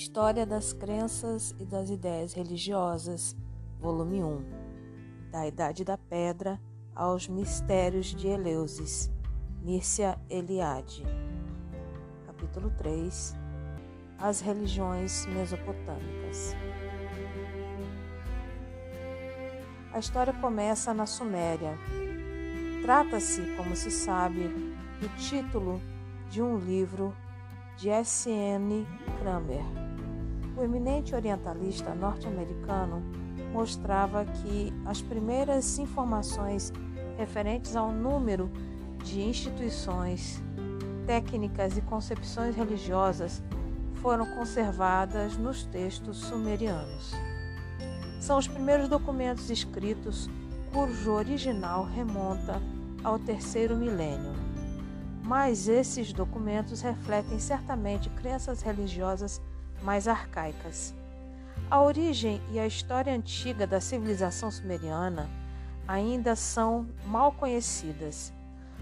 História das Crenças e das Ideias Religiosas, volume 1 Da Idade da Pedra aos Mistérios de Eleusis, Mírcia Eliade. Capítulo 3 As Religiões Mesopotâmicas. A história começa na Suméria. Trata-se, como se sabe, do título de um livro de S.N. Kramer. O eminente orientalista norte-americano mostrava que as primeiras informações referentes ao número de instituições, técnicas e concepções religiosas foram conservadas nos textos sumerianos. São os primeiros documentos escritos cujo original remonta ao terceiro milênio mas esses documentos refletem certamente crenças religiosas mais arcaicas. A origem e a história antiga da civilização sumeriana ainda são mal conhecidas.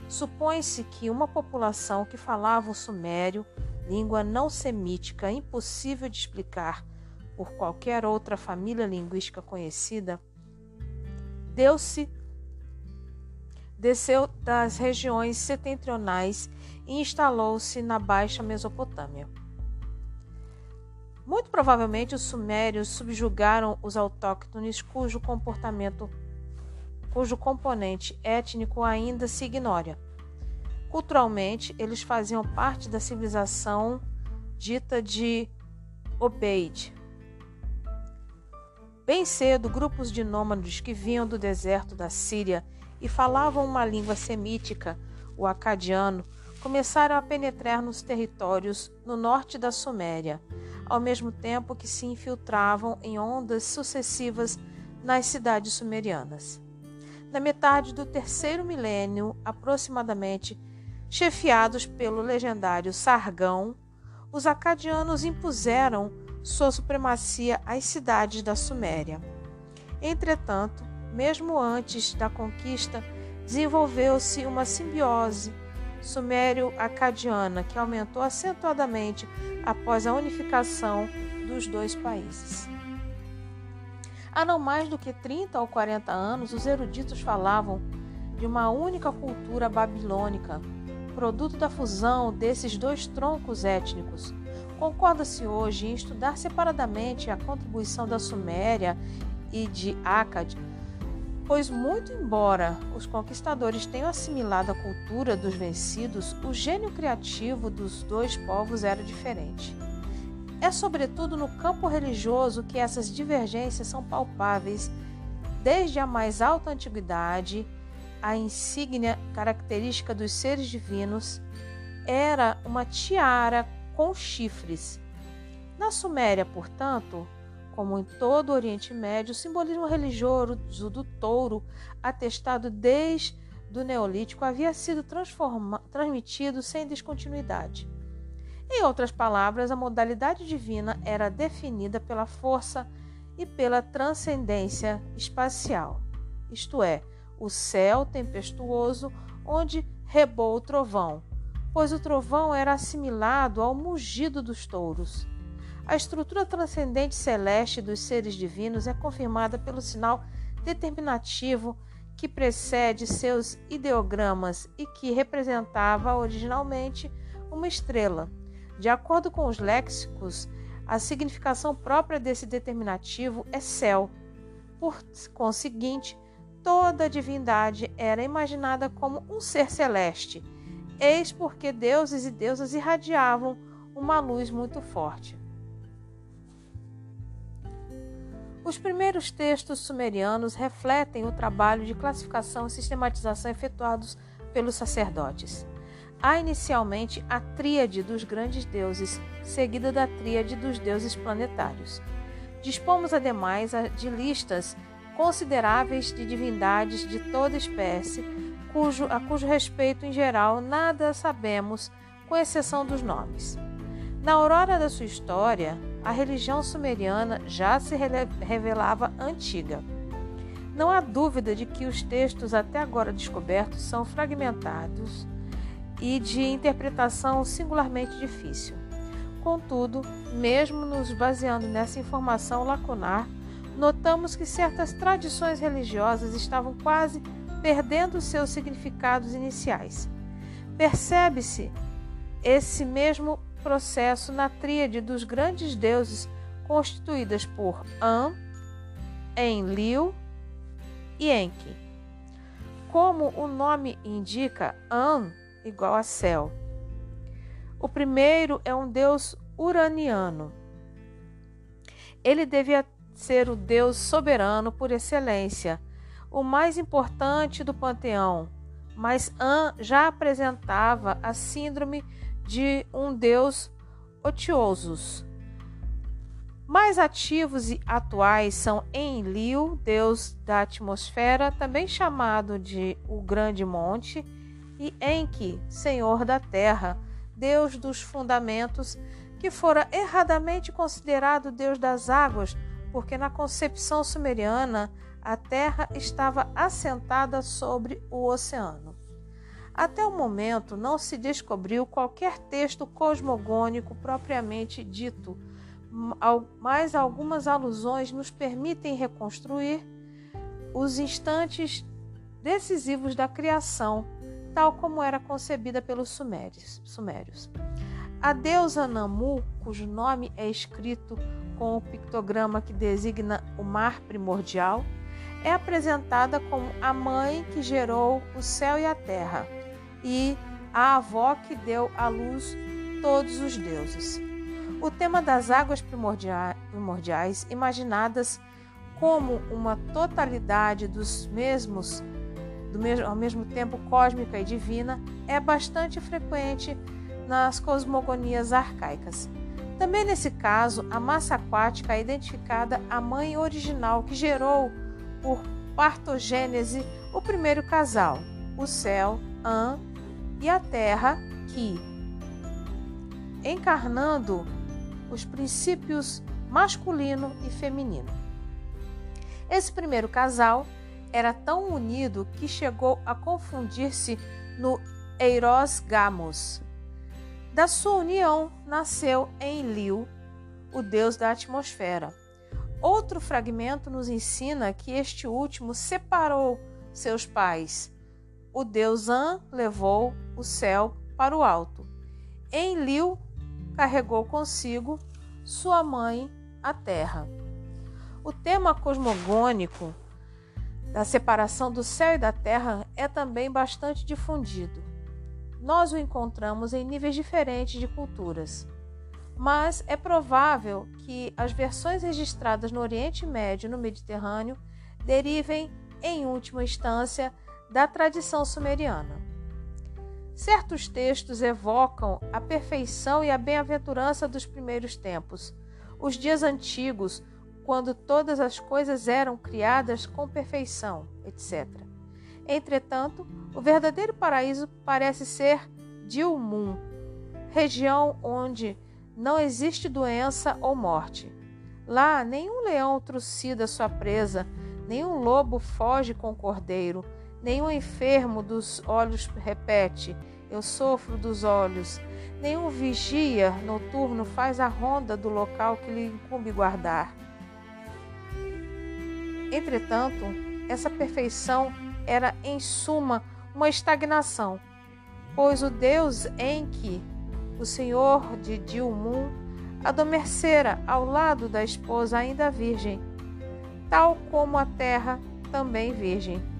Supõe-se que uma população que falava o sumério, língua não semítica impossível de explicar por qualquer outra família linguística conhecida, deu-se desceu das regiões setentrionais e instalou-se na Baixa Mesopotâmia. Muito provavelmente os sumérios subjugaram os autóctones cujo comportamento cujo componente étnico ainda se ignora. Culturalmente, eles faziam parte da civilização dita de Obeid. Bem cedo, grupos de nômades que vinham do deserto da Síria e falavam uma língua semítica, o acadiano, começaram a penetrar nos territórios no norte da Suméria, ao mesmo tempo que se infiltravam em ondas sucessivas nas cidades sumerianas. Na metade do terceiro milênio, aproximadamente, chefiados pelo legendário Sargão, os acadianos impuseram sua supremacia às cidades da Suméria. Entretanto, mesmo antes da conquista, desenvolveu-se uma simbiose sumério-acadiana que aumentou acentuadamente após a unificação dos dois países. Há não mais do que 30 ou 40 anos, os eruditos falavam de uma única cultura babilônica, produto da fusão desses dois troncos étnicos. Concorda-se hoje em estudar separadamente a contribuição da Suméria e de Akkad Pois, muito embora os conquistadores tenham assimilado a cultura dos vencidos, o gênio criativo dos dois povos era diferente. É sobretudo no campo religioso que essas divergências são palpáveis, desde a mais alta antiguidade, a insígnia característica dos seres divinos era uma tiara com chifres. Na Suméria, portanto, como em todo o Oriente Médio, o simbolismo religioso do touro, atestado desde o Neolítico, havia sido transmitido sem descontinuidade. Em outras palavras, a modalidade divina era definida pela força e pela transcendência espacial, isto é, o céu tempestuoso onde rebou o trovão, pois o trovão era assimilado ao mugido dos touros. A estrutura transcendente celeste dos seres divinos é confirmada pelo sinal determinativo que precede seus ideogramas e que representava originalmente uma estrela. De acordo com os léxicos, a significação própria desse determinativo é céu. Por conseguinte, toda a divindade era imaginada como um ser celeste, eis porque deuses e deusas irradiavam uma luz muito forte. Os primeiros textos sumerianos refletem o trabalho de classificação e sistematização efetuados pelos sacerdotes. Há inicialmente a tríade dos grandes deuses, seguida da tríade dos deuses planetários. Dispomos ademais de listas consideráveis de divindades de toda espécie, cujo, a cujo respeito em geral nada sabemos, com exceção dos nomes. Na aurora da sua história, a religião sumeriana já se revelava antiga. Não há dúvida de que os textos até agora descobertos são fragmentados e de interpretação singularmente difícil. Contudo, mesmo nos baseando nessa informação lacunar, notamos que certas tradições religiosas estavam quase perdendo seus significados iniciais. Percebe-se esse mesmo processo na tríade dos grandes deuses constituídas por An, Enlil e Enki. Como o nome indica, An igual a céu. O primeiro é um deus uraniano. Ele devia ser o deus soberano por excelência, o mais importante do panteão, mas An já apresentava a síndrome de um deus otiosos. Mais ativos e atuais são Enlil, deus da atmosfera, também chamado de o Grande Monte, e Enki, senhor da terra, deus dos fundamentos, que fora erradamente considerado deus das águas, porque na concepção sumeriana a terra estava assentada sobre o oceano. Até o momento não se descobriu qualquer texto cosmogônico propriamente dito mas algumas alusões nos permitem reconstruir os instantes decisivos da criação, tal como era concebida pelos sumérios. A deusa Namu, cujo nome é escrito com o pictograma que designa o mar primordial, é apresentada como a mãe que gerou o céu e a terra e a avó que deu à luz todos os deuses. O tema das águas primordiais, imaginadas como uma totalidade dos mesmos, do mesmo, ao mesmo tempo cósmica e divina, é bastante frequente nas cosmogonias arcaicas. Também nesse caso, a massa aquática é identificada a mãe original que gerou, por partogênese, o primeiro casal, o céu, An, e a terra, Ki, encarnando os princípios masculino e feminino. Esse primeiro casal era tão unido que chegou a confundir-se no Eiros Gamos. Da sua união nasceu Enlil, o deus da atmosfera. Outro fragmento nos ensina que este último separou seus pais. O deus An levou o céu para o alto. Enlil carregou consigo sua mãe, a terra. O tema cosmogônico da separação do céu e da terra é também bastante difundido. Nós o encontramos em níveis diferentes de culturas, mas é provável que as versões registradas no Oriente Médio e no Mediterrâneo derivem, em última instância, da tradição sumeriana. Certos textos evocam a perfeição e a bem-aventurança dos primeiros tempos, os dias antigos, quando todas as coisas eram criadas com perfeição, etc. Entretanto, o verdadeiro paraíso parece ser Dilmun, região onde não existe doença ou morte. Lá, nenhum leão trucida sua presa, nenhum lobo foge com o cordeiro, Nenhum enfermo dos olhos repete: Eu sofro dos olhos. Nenhum vigia noturno faz a ronda do local que lhe incumbe guardar. Entretanto, essa perfeição era, em suma, uma estagnação, pois o Deus em que o Senhor de Dilmun adormecera ao lado da esposa ainda virgem, tal como a terra também virgem.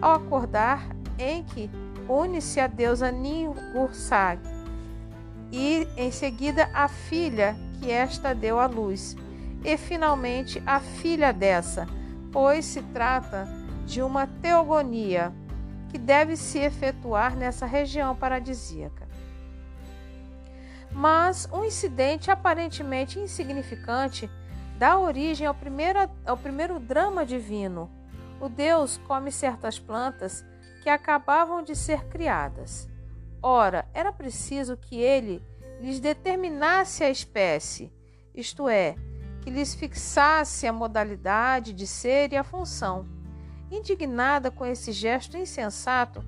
Ao acordar, Enki une-se a deusa Ninhursag e em seguida a filha que esta deu à luz, e finalmente a filha dessa, pois se trata de uma teogonia que deve se efetuar nessa região paradisíaca. Mas um incidente aparentemente insignificante dá origem ao primeiro, ao primeiro drama divino, o Deus come certas plantas que acabavam de ser criadas. Ora, era preciso que ele lhes determinasse a espécie, isto é, que lhes fixasse a modalidade de ser e a função. Indignada com esse gesto insensato,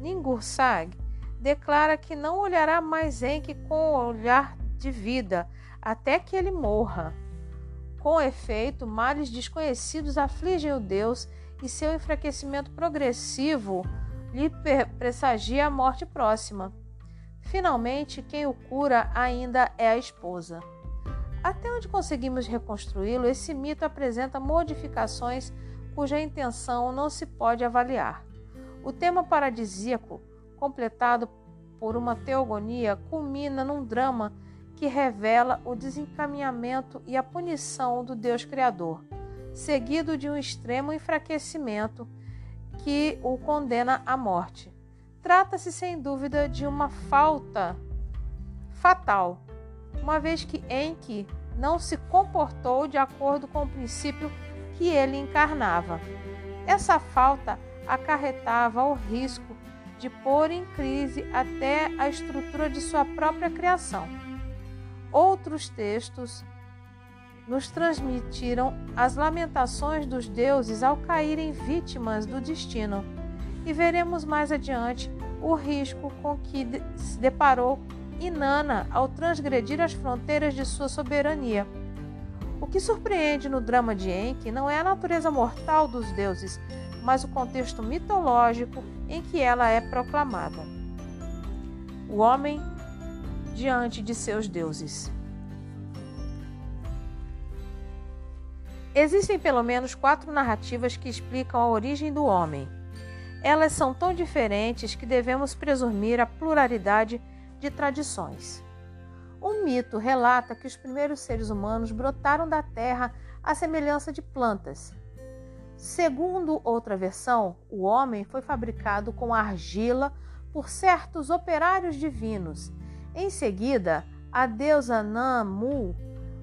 Ningursag declara que não olhará mais Enki com o olhar de vida até que ele morra. Com efeito, males desconhecidos afligem o Deus e seu enfraquecimento progressivo lhe pressagia a morte próxima. Finalmente, quem o cura ainda é a esposa. Até onde conseguimos reconstruí-lo, esse mito apresenta modificações cuja intenção não se pode avaliar. O tema paradisíaco, completado por uma teogonia, culmina num drama que revela o desencaminhamento e a punição do Deus Criador, seguido de um extremo enfraquecimento que o condena à morte. Trata-se sem dúvida de uma falta fatal, uma vez que Enki não se comportou de acordo com o princípio que ele encarnava. Essa falta acarretava o risco de pôr em crise até a estrutura de sua própria criação. Outros textos nos transmitiram as lamentações dos deuses ao caírem vítimas do destino, e veremos mais adiante o risco com que se deparou Inanna ao transgredir as fronteiras de sua soberania. O que surpreende no drama de Enki não é a natureza mortal dos deuses, mas o contexto mitológico em que ela é proclamada. O homem diante de seus deuses. Existem pelo menos quatro narrativas que explicam a origem do homem. Elas são tão diferentes que devemos presumir a pluralidade de tradições. Um mito relata que os primeiros seres humanos brotaram da terra à semelhança de plantas. Segundo outra versão, o homem foi fabricado com argila por certos operários divinos. Em seguida, a deusa Namu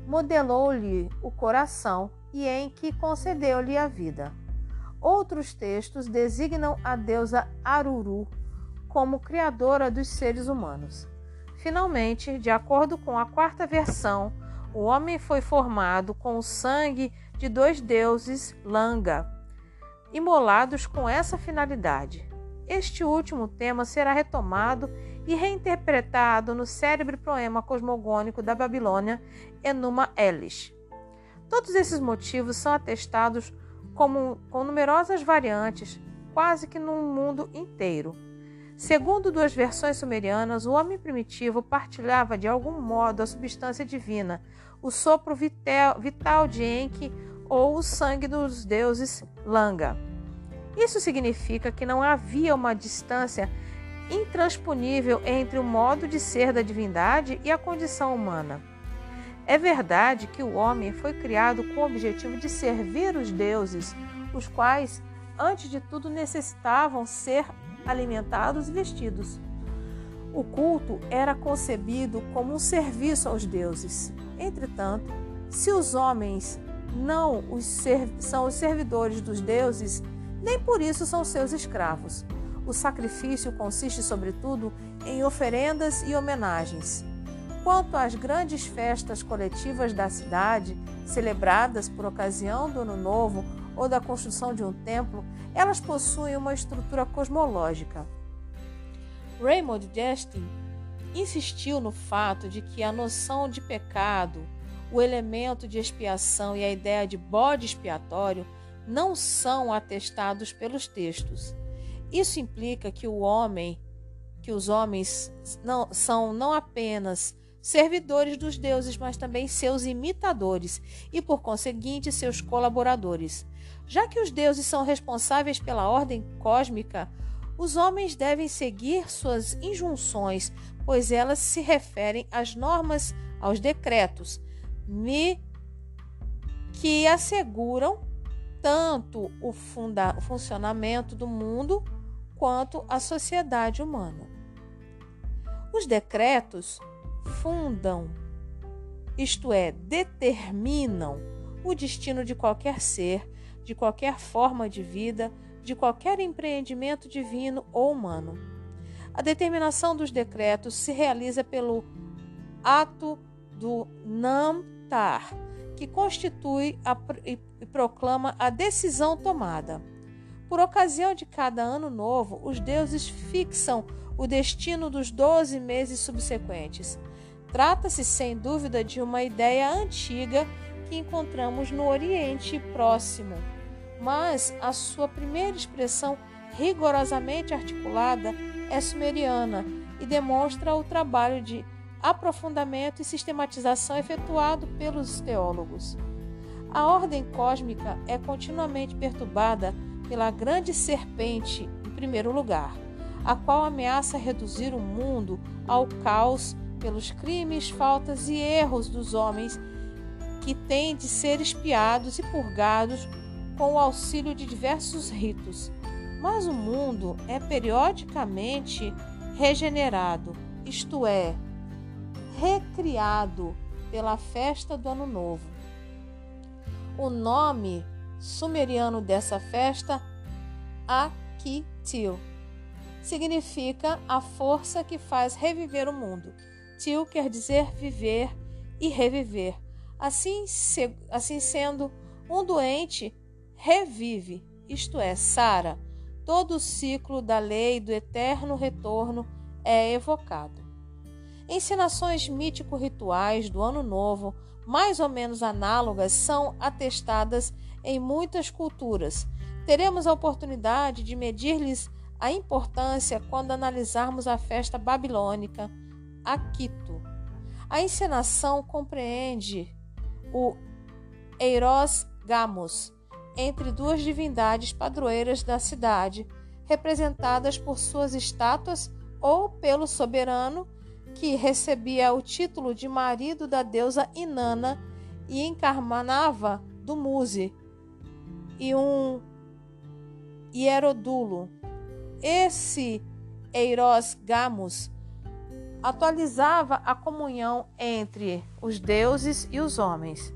modelou-lhe o coração e em que concedeu-lhe a vida. Outros textos designam a deusa Aruru como criadora dos seres humanos. Finalmente, de acordo com a quarta versão, o homem foi formado com o sangue de dois deuses Langa, imolados com essa finalidade. Este último tema será retomado e reinterpretado no célebre poema cosmogônico da Babilônia Enuma Elish. Todos esses motivos são atestados como, com numerosas variantes, quase que no mundo inteiro. Segundo duas versões sumerianas, o homem primitivo partilhava de algum modo a substância divina, o sopro vital, de Enki ou o sangue dos deuses Langa. Isso significa que não havia uma distância intransponível entre o modo de ser da divindade e a condição humana. É verdade que o homem foi criado com o objetivo de servir os deuses, os quais, antes de tudo, necessitavam ser alimentados e vestidos. O culto era concebido como um serviço aos deuses. Entretanto, se os homens não os são os servidores dos deuses, nem por isso são seus escravos. O sacrifício consiste, sobretudo, em oferendas e homenagens. Quanto às grandes festas coletivas da cidade, celebradas por ocasião do Ano Novo ou da construção de um templo, elas possuem uma estrutura cosmológica. Raymond Justin insistiu no fato de que a noção de pecado, o elemento de expiação e a ideia de bode expiatório não são atestados pelos textos. Isso implica que o homem, que os homens não, são não apenas servidores dos deuses, mas também seus imitadores e, por conseguinte, seus colaboradores. Já que os deuses são responsáveis pela ordem cósmica, os homens devem seguir suas injunções, pois elas se referem às normas, aos decretos, me que asseguram tanto o, funcionamento do mundo quanto a sociedade humana. Os decretos fundam, isto é, determinam o destino de qualquer ser, de qualquer forma de vida, de qualquer empreendimento divino ou humano. A determinação dos decretos se realiza pelo ato do Namtar, que constitui a, e proclama a decisão tomada. Por ocasião de cada ano novo, os deuses fixam o destino dos doze meses subsequentes Trata-se, sem dúvida, de uma ideia antiga que encontramos no Oriente Próximo, mas a sua primeira expressão rigorosamente articulada é sumeriana e demonstra o trabalho de aprofundamento e sistematização efetuado pelos teólogos. A ordem cósmica é continuamente perturbada pela grande serpente, em primeiro lugar, a qual ameaça reduzir o mundo ao caos pelos crimes, faltas e erros dos homens que têm de ser espiados e purgados com o auxílio de diversos ritos. Mas o mundo é periodicamente regenerado, isto é, recriado pela festa do Ano Novo. O nome sumeriano dessa festa, Akitil, significa a força que faz reviver o mundo. Til quer dizer viver e reviver. Assim, se, assim sendo, um doente revive, isto é, Sara. Todo o ciclo da lei do eterno retorno é evocado. Encenações mítico-rituais do Ano Novo, mais ou menos análogas, são atestadas em muitas culturas. Teremos a oportunidade de medir-lhes a importância quando analisarmos a festa babilônica, Aquito. A encenação compreende o Eiros Gamos, entre duas divindades padroeiras da cidade, representadas por suas estátuas ou pelo soberano que recebia o título de marido da deusa Inanna e encarnava do Muse, e um hierodulo. Esse Eiros Gamos atualizava a comunhão entre os deuses e os homens.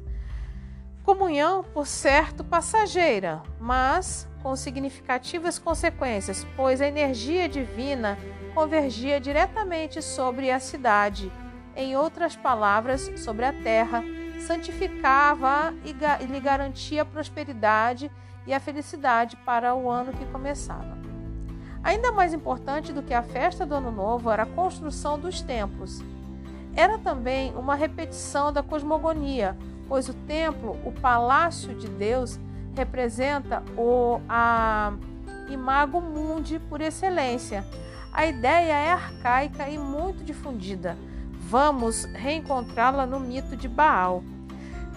Comunhão, por certo, passageira, mas com significativas consequências, pois a energia divina convergia diretamente sobre a cidade, em outras palavras, sobre a terra, santificava e lhe garantia a prosperidade e a felicidade para o ano que começava. Ainda mais importante do que a festa do Ano Novo era a construção dos templos. Era também uma repetição da cosmogonia, pois o templo, o palácio de Deus, representa o a imago mundi por excelência. A ideia é arcaica e muito difundida. Vamos reencontrá-la no mito de Baal.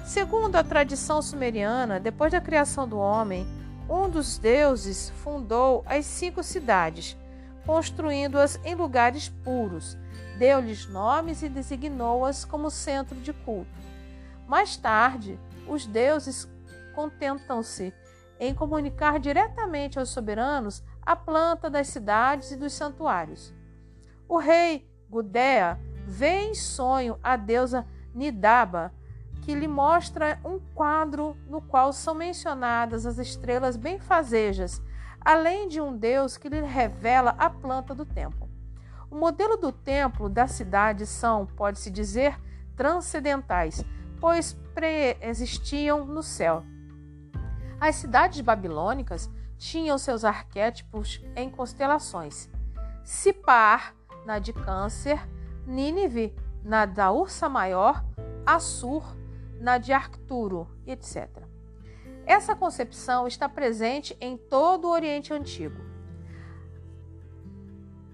Segundo a tradição sumeriana, depois da criação do homem, um dos deuses fundou as cinco cidades, construindo-as em lugares puros. Deu-lhes nomes e designou-as como centro de culto. Mais tarde, os deuses contentam-se em comunicar diretamente aos soberanos a planta das cidades e dos santuários. O rei Gudea vê em sonho a deusa Nidaba, que lhe mostra um quadro no qual são mencionadas as estrelas benfazejas, além de um deus que lhe revela a planta do templo. O modelo do templo da cidade são, pode-se dizer, transcendentais, pois preexistiam no céu. As cidades babilônicas tinham seus arquétipos em constelações. Sipar, na de Câncer, Nínive, na da Ursa Maior, Assur, na de Arcturo, etc. Essa concepção está presente em todo o Oriente Antigo.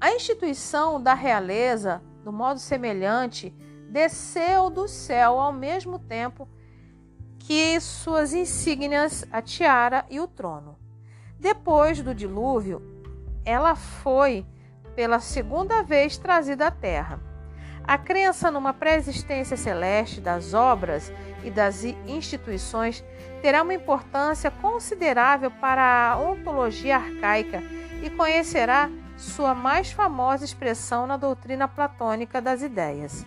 A instituição da realeza, do modo semelhante, desceu do céu ao mesmo tempo que suas insígnias, a tiara e o trono. Depois do dilúvio, ela foi pela segunda vez trazida à terra. A crença numa pré-existência celeste das obras e das instituições terá uma importância considerável para a ontologia arcaica e conhecerá sua mais famosa expressão na doutrina platônica das ideias.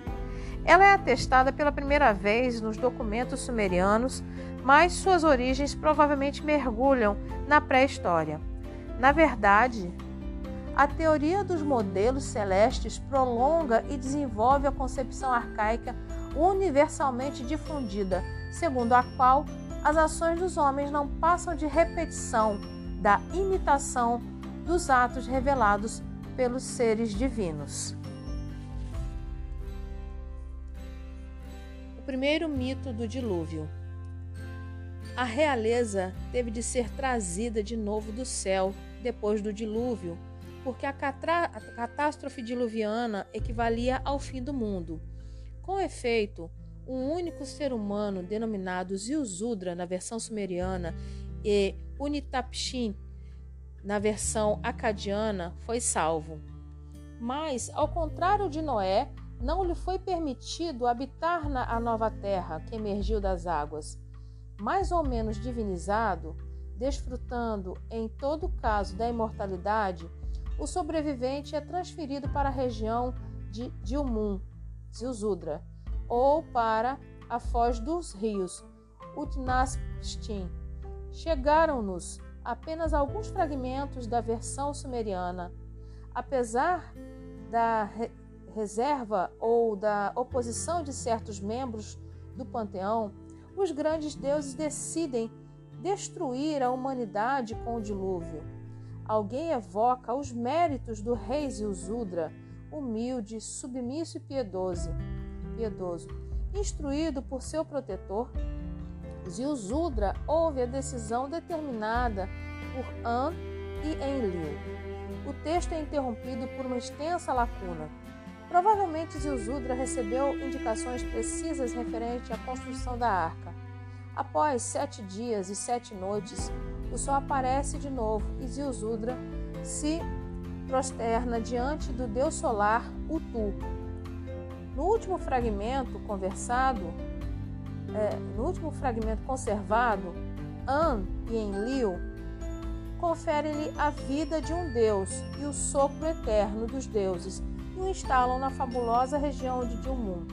Ela é atestada pela primeira vez nos documentos sumerianos, mas suas origens provavelmente mergulham na pré-história. Na verdade, a teoria dos modelos celestes prolonga e desenvolve a concepção arcaica universalmente difundida, segundo a qual as ações dos homens não passam de repetição da imitação dos atos revelados pelos seres divinos. primeiro mito do dilúvio. A realeza teve de ser trazida de novo do céu depois do dilúvio, porque a, a catástrofe diluviana equivalia ao fim do mundo. Com efeito, um único ser humano, denominado Ziusudra na versão sumeriana e Unitapshin na versão acadiana, foi salvo. Mas, ao contrário de Noé, não lhe foi permitido habitar na a nova terra que emergiu das águas. Mais ou menos divinizado, desfrutando em todo caso da imortalidade, o sobrevivente é transferido para a região de Dilmun, Zilzudra, ou para a foz dos rios, Utnaspstin. Chegaram-nos apenas alguns fragmentos da versão sumeriana. Apesar da reserva ou da oposição de certos membros do panteão, os grandes deuses decidem destruir a humanidade com o dilúvio. Alguém evoca os méritos do rei Zilzudra, humilde, submisso e piedoso. piedoso. Instruído por seu protetor, Zilzudra ouve a decisão determinada por An e Enlil. O texto é interrompido por uma extensa lacuna. Provavelmente Zilzudra recebeu indicações precisas referente à construção da arca. Após sete dias e sete noites, o sol aparece de novo e Zilzudra se prosterna diante do deus solar Utu. No último fragmento conversado, é, no último fragmento conservado, An e Enlil conferem-lhe a vida de um deus e o sopro eterno dos deuses e o instalam na fabulosa região de Dilmun.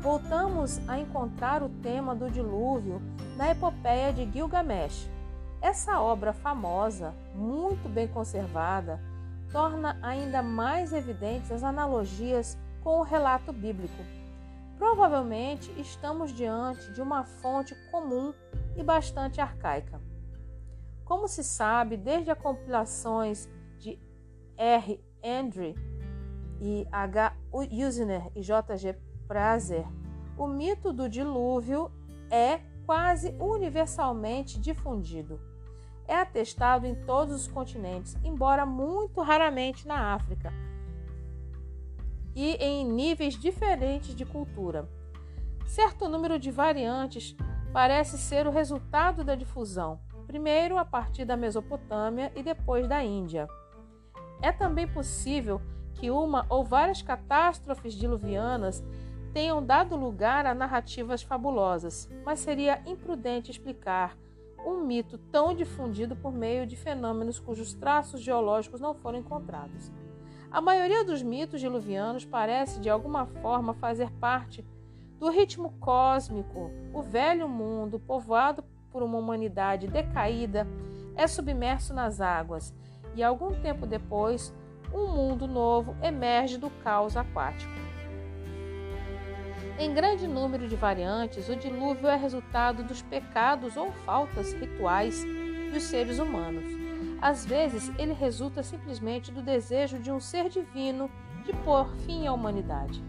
Voltamos a encontrar o tema do dilúvio na epopeia de Gilgamesh. Essa obra famosa, muito bem conservada, torna ainda mais evidentes as analogias com o relato bíblico. Provavelmente estamos diante de uma fonte comum e bastante arcaica. Como se sabe, desde as compilações de R. Andre e H. Usner e J. G. Prazer, o mito do dilúvio é quase universalmente difundido. É atestado em todos os continentes, embora muito raramente na África, e em níveis diferentes de cultura. Certo número de variantes parece ser o resultado da difusão, primeiro a partir da Mesopotâmia e depois da Índia. É também possível que uma ou várias catástrofes diluvianas tenham dado lugar a narrativas fabulosas, mas seria imprudente explicar um mito tão difundido por meio de fenômenos cujos traços geológicos não foram encontrados. A maioria dos mitos diluvianos parece de alguma forma fazer parte do ritmo cósmico. O velho mundo, povoado por uma humanidade decaída, é submerso nas águas e algum tempo depois, um mundo novo emerge do caos aquático. Em grande número de variantes, o dilúvio é resultado dos pecados ou faltas rituais dos seres humanos. Às vezes, ele resulta simplesmente do desejo de um ser divino de pôr fim à humanidade.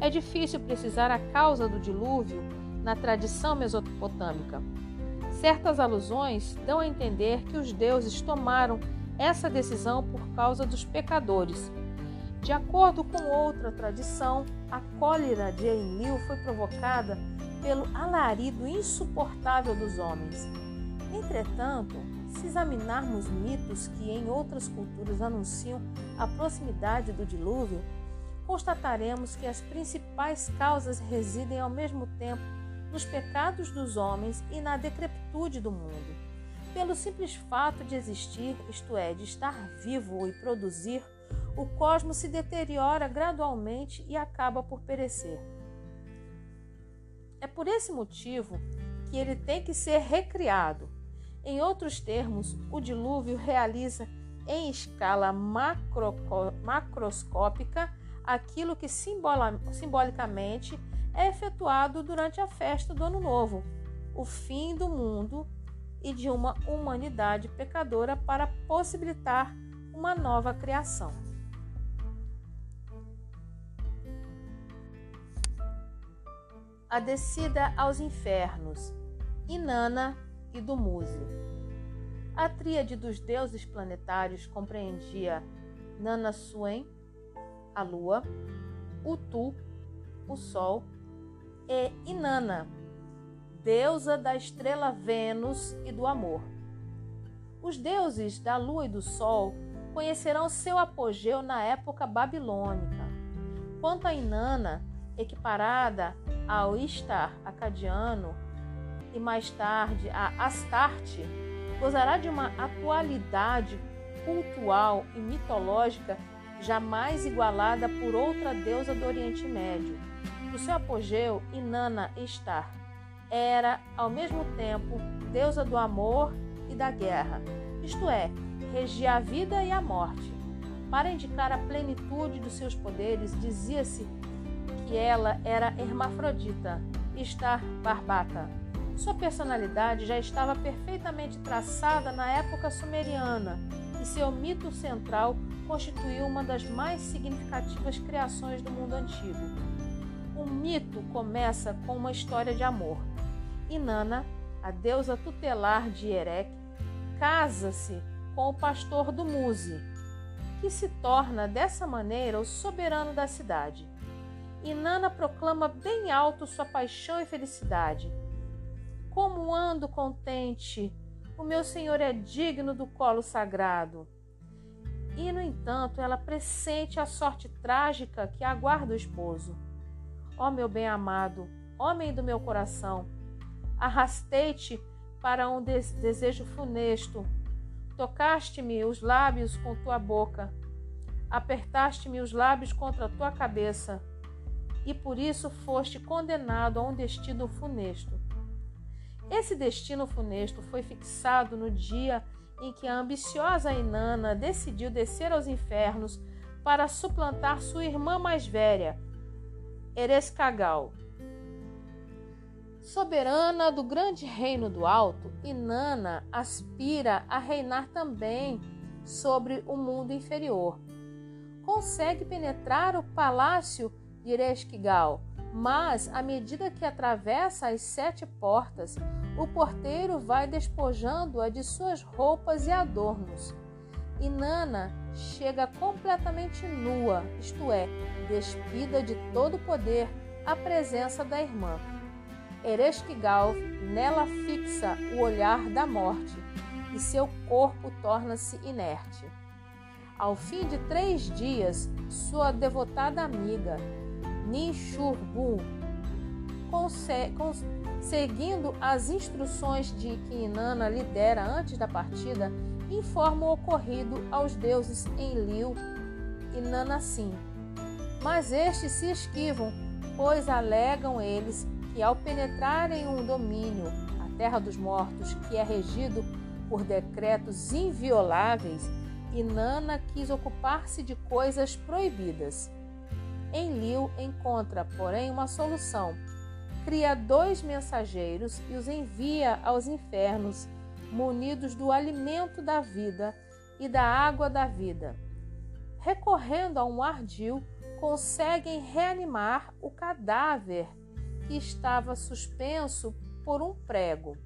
É difícil precisar a causa do dilúvio na tradição mesopotâmica. Certas alusões dão a entender que os deuses tomaram essa decisão por causa dos pecadores de acordo com outra tradição, a cólera de Enlil foi provocada pelo alarido insuportável dos homens. Entretanto, se examinarmos mitos que em outras culturas anunciam a proximidade do dilúvio, constataremos que as principais causas residem ao mesmo tempo nos pecados dos homens e na decrepitude do mundo. Pelo simples fato de existir, isto é, de estar vivo e produzir, o cosmos se deteriora gradualmente e acaba por perecer. É por esse motivo que ele tem que ser recriado. Em outros termos, o dilúvio realiza em escala macro, macroscópica aquilo que simbola, simbolicamente é efetuado durante a festa do Ano Novo, o fim do mundo e de uma humanidade pecadora para possibilitar uma nova criação. A descida aos infernos, Inanna e do Muse. A tríade dos deuses planetários compreendia Nana Suen, a lua, Utu, o sol, e Inanna, deusa da estrela Vênus e do amor. Os deuses da lua e do sol conhecerão seu apogeu na época babilônica. Quanto a Inanna, equiparada ao Istar acadiano e mais tarde a Astarte, gozará de uma atualidade cultural e mitológica jamais igualada por outra deusa do Oriente Médio. No seu apogeu, Inanna Istar era, ao mesmo tempo, deusa do amor e da guerra, isto é, regia a vida e a morte. Para indicar a plenitude dos seus poderes, dizia-se que ela era hermafrodita, estar barbata. Sua personalidade já estava perfeitamente traçada na época sumeriana e seu mito central constituiu uma das mais significativas criações do mundo antigo. O mito começa com uma história de amor. Inanna, a deusa tutelar de Erech, casa-se com o pastor do Muse, que se torna dessa maneira o soberano da cidade. Inanna proclama bem alto sua paixão e felicidade. Como ando contente, o meu Senhor é digno do colo sagrado. E, no entanto, ela pressente a sorte trágica que aguarda o esposo. Ó meu bem-amado, homem do meu coração, arrastei-te para um desejo funesto. Tocaste-me os lábios com tua boca, apertaste-me os lábios contra a tua cabeça e por isso foste condenado a um destino funesto. Esse destino funesto foi fixado no dia em que a ambiciosa Inanna decidiu descer aos infernos para suplantar sua irmã mais velha, Erescagal. Soberana do grande reino do alto, Inanna aspira a reinar também sobre o mundo inferior. Consegue penetrar o palácio de Ereshkigal, mas à medida que atravessa as sete portas, o porteiro vai despojando-a de suas roupas e adornos. E Nana chega completamente nua, isto é, despida de todo poder, à presença da irmã. Ereshkigal nela fixa o olhar da morte e seu corpo torna-se inerte. Ao fim de três dias, sua devotada amiga, Nishurbu, seguindo as instruções de que Inanna lhe dera antes da partida, informa o ocorrido aos deuses Enlil e Nanassim. Mas estes se esquivam, pois alegam eles que ao penetrarem um domínio, a terra dos mortos, que é regido por decretos invioláveis, Inanna quis ocupar-se de coisas proibidas. Enlil encontra, porém, uma solução. Cria dois mensageiros e os envia aos infernos, munidos do alimento da vida e da água da vida. Recorrendo a um ardil, conseguem reanimar o cadáver que estava suspenso por um prego.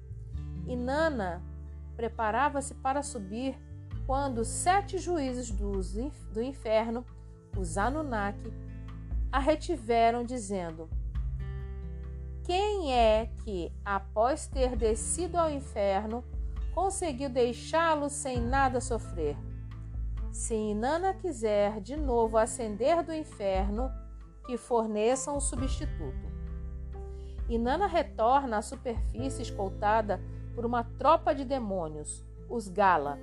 Inanna preparava-se para subir quando sete juízes do inferno, os Anunnaki, a retiveram, dizendo: Quem é que, após ter descido ao inferno, conseguiu deixá-lo sem nada sofrer? Se Inanna quiser de novo ascender do inferno, que forneça um substituto. Inanna retorna à superfície escoltada por uma tropa de demônios, os Gala.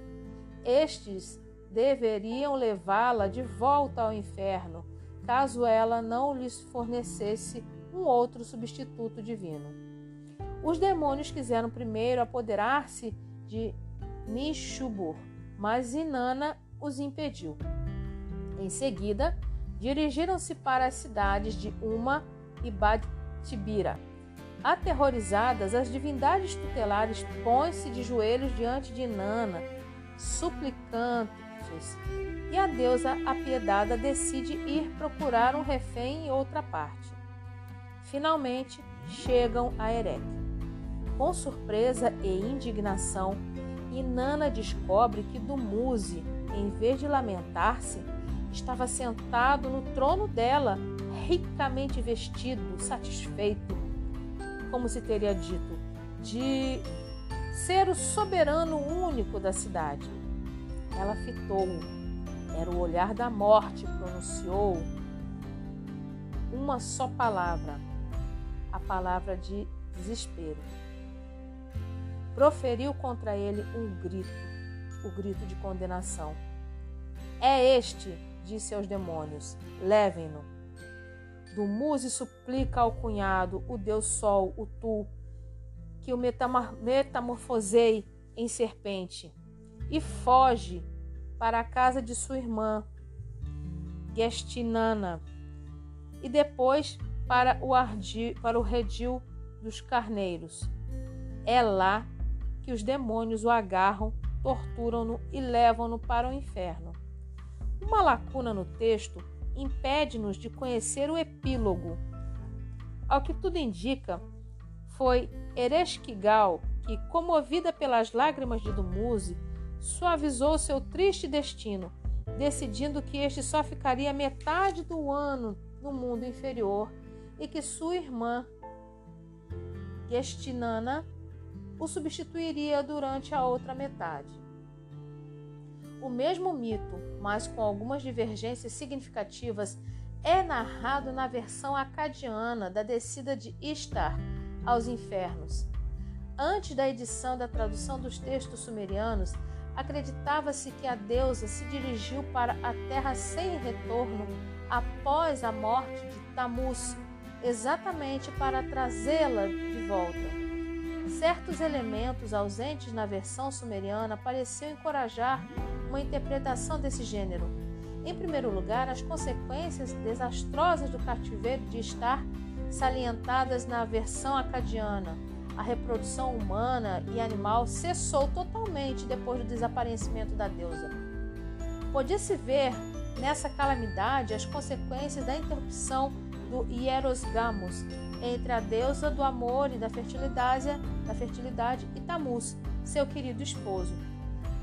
Estes deveriam levá-la de volta ao inferno caso ela não lhes fornecesse um outro substituto divino. Os demônios quiseram primeiro apoderar-se de Nishubur, mas Inanna os impediu. Em seguida, dirigiram-se para as cidades de Uma e Badtibira. Aterrorizadas, as divindades tutelares põem-se de joelhos diante de Inanna, suplicantes e a deusa apiedada decide ir procurar um refém em outra parte. Finalmente, chegam a Erech. Com surpresa e indignação, Inanna descobre que Dumuzi, em vez de lamentar-se, estava sentado no trono dela, ricamente vestido, satisfeito, como se teria dito, de ser o soberano único da cidade. Ela fitou-o. Era o olhar da morte, pronunciou uma só palavra, a palavra de desespero. Proferiu contra ele um grito, o grito de condenação. É este, disse aos demônios, levem-no. Dumuse suplica ao cunhado, o deus Sol, o Tu, que o metamorfosei em serpente e foge para a casa de sua irmã, Gestinana, e depois para o, ardi, para o redil dos carneiros. É lá que os demônios o agarram, torturam-no e levam-no para o inferno. Uma lacuna no texto impede-nos de conhecer o epílogo. Ao que tudo indica, foi Ereshkigal que, comovida pelas lágrimas de Dumuzi, suavizou seu triste destino, decidindo que este só ficaria metade do ano no mundo inferior e que sua irmã, Gestinana, o substituiria durante a outra metade. O mesmo mito, mas com algumas divergências significativas, é narrado na versão acadiana da descida de Istar aos infernos. Antes da edição da tradução dos textos sumerianos, acreditava-se que a deusa se dirigiu para a terra sem retorno após a morte de Tammuz, exatamente para trazê-la de volta. Certos elementos ausentes na versão sumeriana pareciam encorajar uma interpretação desse gênero. Em primeiro lugar, as consequências desastrosas do cativeiro de estar salientadas na versão acadiana. A reprodução humana e animal cessou totalmente depois do desaparecimento da deusa. Podia-se ver nessa calamidade as consequências da interrupção do Hierosgamos entre a deusa do amor e da fertilidade, da fertilidade e Tammuz, seu querido esposo.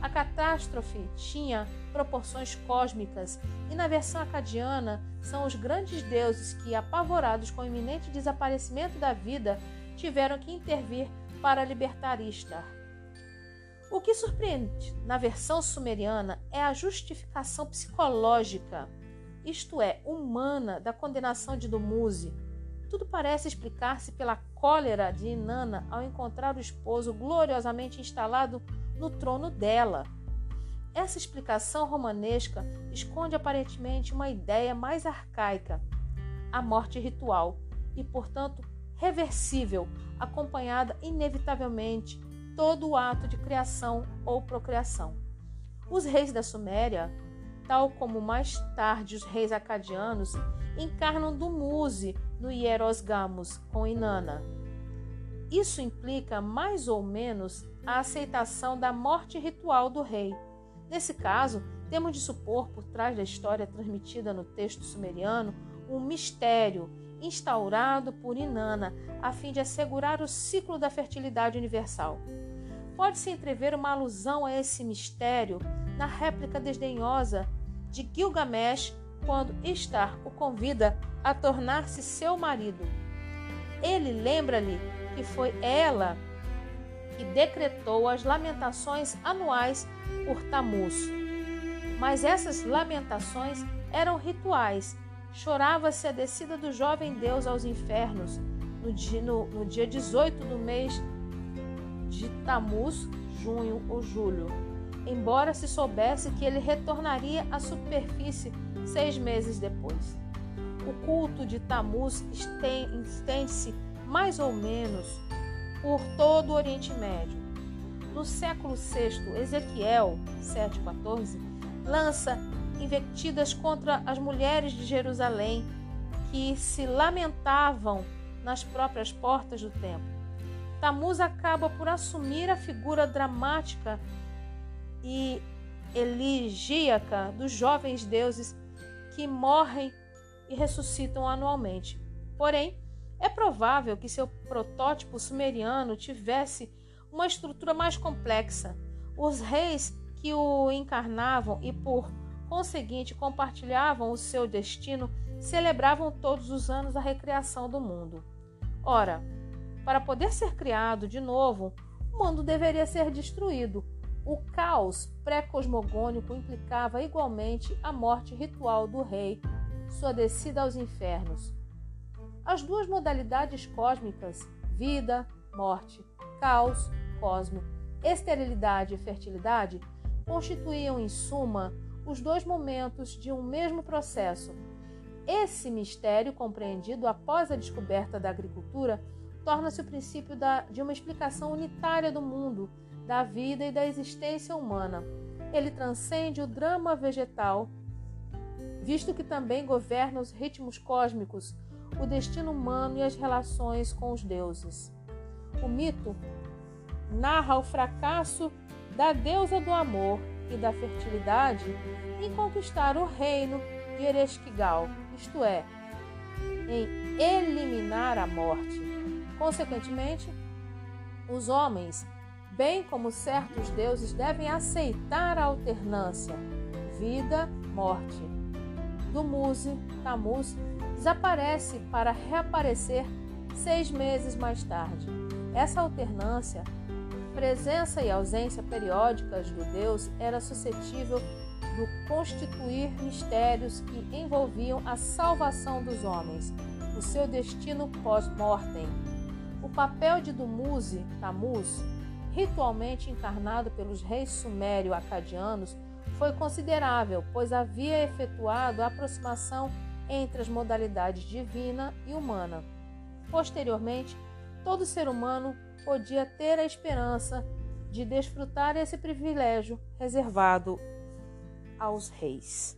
A catástrofe tinha proporções cósmicas e na versão acadiana são os grandes deuses que, apavorados com o iminente desaparecimento da vida, tiveram que intervir para libertar Istar. O que surpreende na versão sumeriana é a justificação psicológica, isto é, humana, da condenação de Dumuzi. Tudo parece explicar-se pela cólera de Inanna ao encontrar o esposo gloriosamente instalado no trono dela. Essa explicação romanesca esconde aparentemente uma ideia mais arcaica, a morte ritual, e, portanto, reversível, acompanhada inevitavelmente todo o ato de criação ou procriação. Os reis da Suméria, tal como mais tarde os reis acadianos, encarnam Dumuzi no Hierosgamos com Inanna. Isso implica mais ou menos a aceitação da morte ritual do rei. Nesse caso, temos de supor por trás da história transmitida no texto sumeriano um mistério instaurado por Inanna a fim de assegurar o ciclo da fertilidade universal. Pode-se entrever uma alusão a esse mistério na réplica desdenhosa de Gilgamesh quando Istar o convida a tornar-se seu marido. Ele lembra-lhe que foi ela que decretou as lamentações anuais por Tamuz. Mas essas lamentações eram rituais. Chorava-se a descida do jovem Deus aos infernos no dia, no, no dia 18 do mês de Tamuz, junho ou julho, embora se soubesse que ele retornaria à superfície seis meses depois. O culto de Tamuz estende-se mais ou menos por todo o Oriente Médio. No século VI, Ezequiel 7,14 lança invectivas contra as mulheres de Jerusalém que se lamentavam nas próprias portas do templo. Tamuz acaba por assumir a figura dramática e elegíaca dos jovens deuses que morrem e ressuscitam anualmente. Porém, É provável que seu protótipo sumeriano tivesse uma estrutura mais complexa. Os reis que o encarnavam e, por conseguinte, compartilhavam o seu destino celebravam todos os anos a recriação do mundo. Ora, para poder ser criado de novo, o mundo deveria ser destruído. O caos pré-cosmogônico implicava igualmente a morte ritual do rei, sua descida aos infernos. As duas modalidades cósmicas, vida, morte, caos, cosmo, esterilidade e fertilidade, constituíam, em suma, os dois momentos de um mesmo processo. Esse mistério, compreendido após a descoberta da agricultura, torna-se o princípio da, de uma explicação unitária do mundo, da vida e da existência humana. Ele transcende o drama vegetal, visto que também governa os ritmos cósmicos, o destino humano e as relações com os deuses. O mito narra o fracasso da deusa do amor e da fertilidade em conquistar o reino de Ereshkigal, isto é, em eliminar a morte. Consequentemente, os homens, bem como certos deuses, devem aceitar a alternância vida-morte. Do Muse, Tammuz, desaparece para reaparecer seis meses mais tarde. Essa alternância presença e ausência periódicas do Deus era suscetível do constituir mistérios que envolviam a salvação dos homens, o seu destino pós-mortem. O papel de Dumuse, Tammuz, ritualmente encarnado pelos reis sumério-acadianos, foi considerável, pois havia efetuado a aproximação entre as modalidades divina e humana. Posteriormente, todo ser humano podia ter a esperança de desfrutar esse privilégio reservado aos reis.